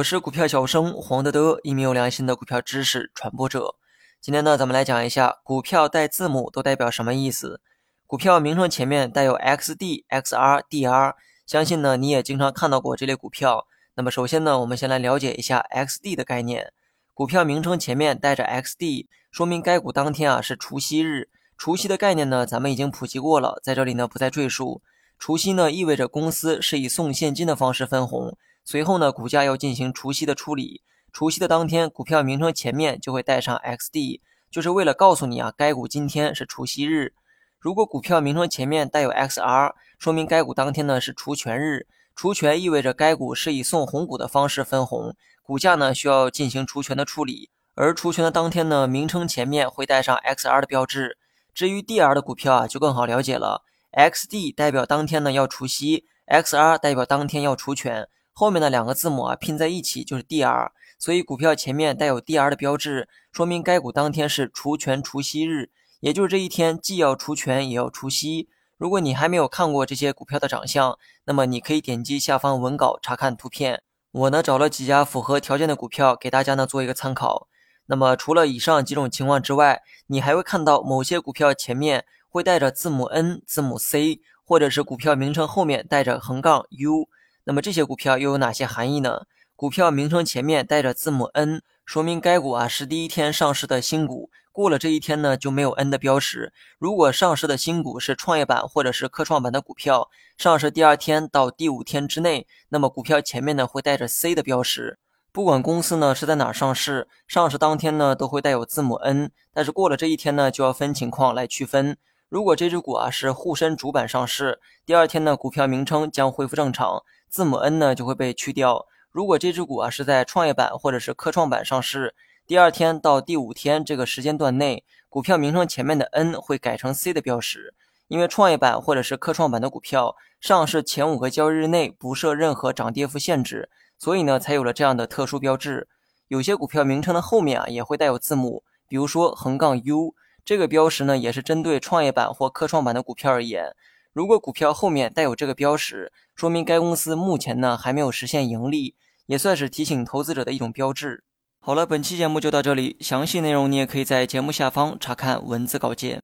我是股票小生黄德德，一名有良心的股票知识传播者。今天呢，咱们来讲一下股票带字母都代表什么意思。股票名称前面带有 XD、XR、DR，相信呢你也经常看到过这类股票。那么首先呢，我们先来了解一下 XD 的概念。股票名称前面带着 XD，说明该股当天啊是除夕日。除夕的概念呢，咱们已经普及过了，在这里呢不再赘述。除夕呢意味着公司是以送现金的方式分红，随后呢股价要进行除息的处理。除夕的当天，股票名称前面就会带上 XD，就是为了告诉你啊，该股今天是除夕日。如果股票名称前面带有 XR，说明该股当天呢是除权日。除权意味着该股是以送红股的方式分红，股价呢需要进行除权的处理。而除权的当天呢，名称前面会带上 XR 的标志。至于 DR 的股票啊，就更好了解了。XD 代表当天呢要除息，XR 代表当天要除权，后面的两个字母啊拼在一起就是 DR，所以股票前面带有 DR 的标志，说明该股当天是除权除息日，也就是这一天既要除权也要除息。如果你还没有看过这些股票的长相，那么你可以点击下方文稿查看图片。我呢找了几家符合条件的股票给大家呢做一个参考。那么除了以上几种情况之外，你还会看到某些股票前面。会带着字母 N、字母 C，或者是股票名称后面带着横杠 U。那么这些股票又有哪些含义呢？股票名称前面带着字母 N，说明该股啊是第一天上市的新股。过了这一天呢，就没有 N 的标识。如果上市的新股是创业板或者是科创板的股票，上市第二天到第五天之内，那么股票前面呢会带着 C 的标识。不管公司呢是在哪上市，上市当天呢都会带有字母 N，但是过了这一天呢，就要分情况来区分。如果这只股啊是沪深主板上市，第二天呢股票名称将恢复正常，字母 N 呢就会被去掉。如果这只股啊是在创业板或者是科创板上市，第二天到第五天这个时间段内，股票名称前面的 N 会改成 C 的标识。因为创业板或者是科创板的股票上市前五个交易日内不设任何涨跌幅限制，所以呢才有了这样的特殊标志。有些股票名称的后面啊也会带有字母，比如说横杠 U。这个标识呢，也是针对创业板或科创板的股票而言。如果股票后面带有这个标识，说明该公司目前呢还没有实现盈利，也算是提醒投资者的一种标志。好了，本期节目就到这里，详细内容你也可以在节目下方查看文字稿件。